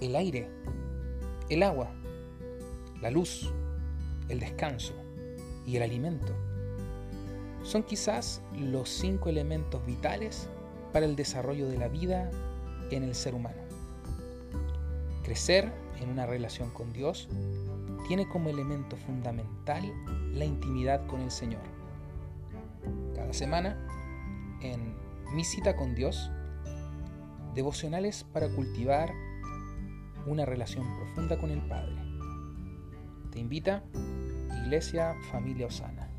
el aire, el agua, la luz, el descanso y el alimento. Son quizás los cinco elementos vitales para el desarrollo de la vida en el ser humano. Crecer en una relación con Dios tiene como elemento fundamental la intimidad con el Señor. Cada semana, en Mi cita con Dios, devocionales para cultivar una relación profunda con el Padre. Te invita Iglesia Familia Osana.